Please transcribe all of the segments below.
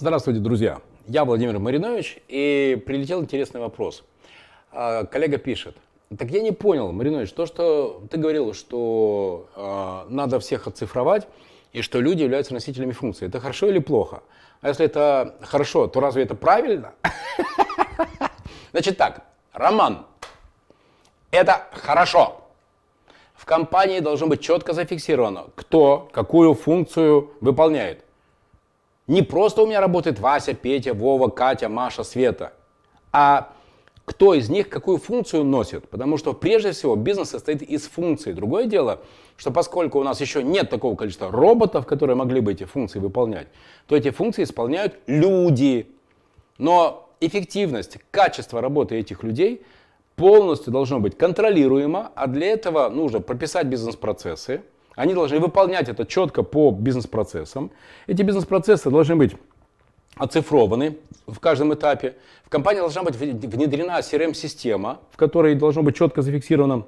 Здравствуйте, друзья. Я Владимир Маринович, и прилетел интересный вопрос. А, коллега пишет. Так я не понял, Маринович, то, что ты говорил, что э, надо всех оцифровать, и что люди являются носителями функций. Это хорошо или плохо? А если это хорошо, то разве это правильно? Значит так, Роман, это хорошо. В компании должно быть четко зафиксировано, кто какую функцию выполняет. Не просто у меня работает Вася, Петя, Вова, Катя, Маша, Света, а кто из них какую функцию носит. Потому что прежде всего бизнес состоит из функций. Другое дело, что поскольку у нас еще нет такого количества роботов, которые могли бы эти функции выполнять, то эти функции исполняют люди. Но эффективность, качество работы этих людей полностью должно быть контролируемо, а для этого нужно прописать бизнес-процессы. Они должны выполнять это четко по бизнес-процессам. Эти бизнес-процессы должны быть оцифрованы в каждом этапе. В компании должна быть внедрена CRM-система, в которой должно быть четко зафиксировано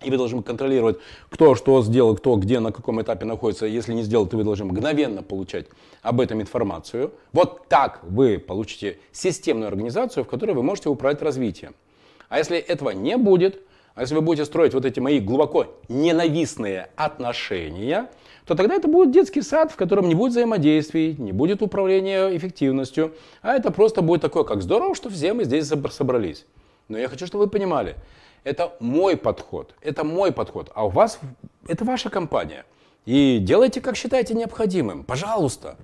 и вы должны контролировать, кто что сделал, кто где, на каком этапе находится. Если не сделал, то вы должны мгновенно получать об этом информацию. Вот так вы получите системную организацию, в которой вы можете управлять развитием. А если этого не будет, а если вы будете строить вот эти мои глубоко ненавистные отношения, то тогда это будет детский сад, в котором не будет взаимодействий, не будет управления эффективностью, а это просто будет такое, как здорово, что все мы здесь собрались. Но я хочу, чтобы вы понимали, это мой подход, это мой подход, а у вас это ваша компания. И делайте, как считаете необходимым, пожалуйста.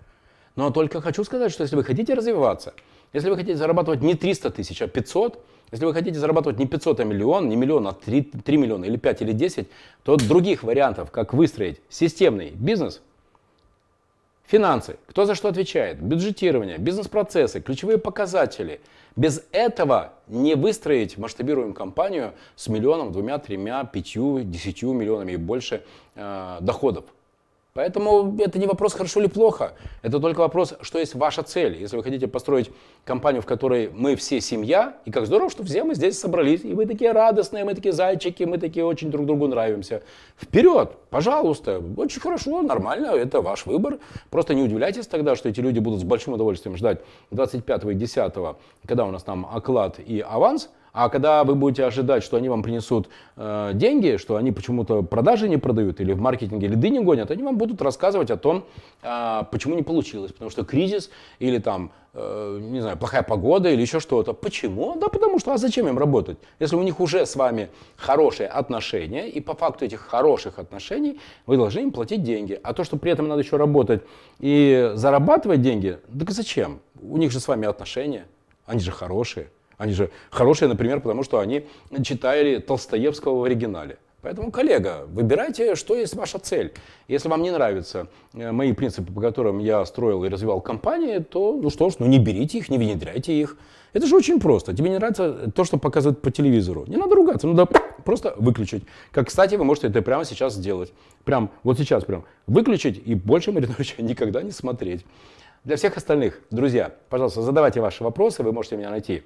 Но только хочу сказать, что если вы хотите развиваться, если вы хотите зарабатывать не 300 тысяч, а 500, если вы хотите зарабатывать не 500, а миллион, не миллион, а 3, 3 миллиона или 5 или 10, то других вариантов, как выстроить системный бизнес, финансы, кто за что отвечает, бюджетирование, бизнес-процессы, ключевые показатели. Без этого не выстроить масштабируемую компанию с миллионом, двумя, тремя, пятью, десятью миллионами и больше э, доходов. Поэтому это не вопрос, хорошо или плохо. Это только вопрос, что есть ваша цель. Если вы хотите построить компанию, в которой мы все семья, и как здорово, что все мы здесь собрались, и мы такие радостные, мы такие зайчики, мы такие очень друг другу нравимся. Вперед, пожалуйста, очень хорошо, нормально, это ваш выбор. Просто не удивляйтесь тогда, что эти люди будут с большим удовольствием ждать 25 и 10, когда у нас там оклад и аванс, а когда вы будете ожидать, что они вам принесут э, деньги, что они почему-то продажи не продают или в маркетинге лиды не гонят, они вам будут рассказывать о том, э, почему не получилось. Потому что кризис или там, э, не знаю, плохая погода или еще что-то. Почему? Да потому что, а зачем им работать? Если у них уже с вами хорошие отношения, и по факту этих хороших отношений вы должны им платить деньги. А то, что при этом надо еще работать и зарабатывать деньги, так зачем? У них же с вами отношения, они же хорошие. Они же хорошие, например, потому что они читали Толстоевского в оригинале. Поэтому, коллега, выбирайте, что есть ваша цель. Если вам не нравятся э, мои принципы, по которым я строил и развивал компании, то, ну что ж, ну не берите их, не внедряйте их. Это же очень просто. Тебе не нравится то, что показывают по телевизору. Не надо ругаться, надо просто выключить. Как, кстати, вы можете это прямо сейчас сделать. Прям вот сейчас прям выключить и больше Мариновича никогда не смотреть. Для всех остальных, друзья, пожалуйста, задавайте ваши вопросы, вы можете меня найти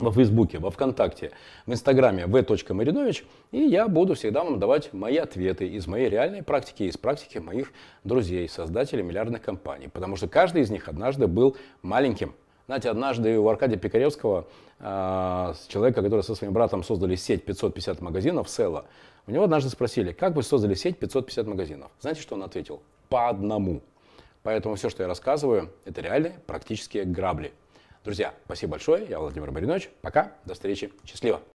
во Фейсбуке, во Вконтакте, в Инстаграме v.marinovich, и я буду всегда вам давать мои ответы из моей реальной практики, из практики моих друзей, создателей миллиардных компаний, потому что каждый из них однажды был маленьким. Знаете, однажды у Аркадия Пикаревского, э, человека, который со своим братом создали сеть 550 магазинов, Села, у него однажды спросили, как вы создали сеть 550 магазинов? Знаете, что он ответил? По одному. Поэтому все, что я рассказываю, это реальные практические грабли. Друзья, спасибо большое. Я Владимир Маринович. Пока. До встречи. Счастливо.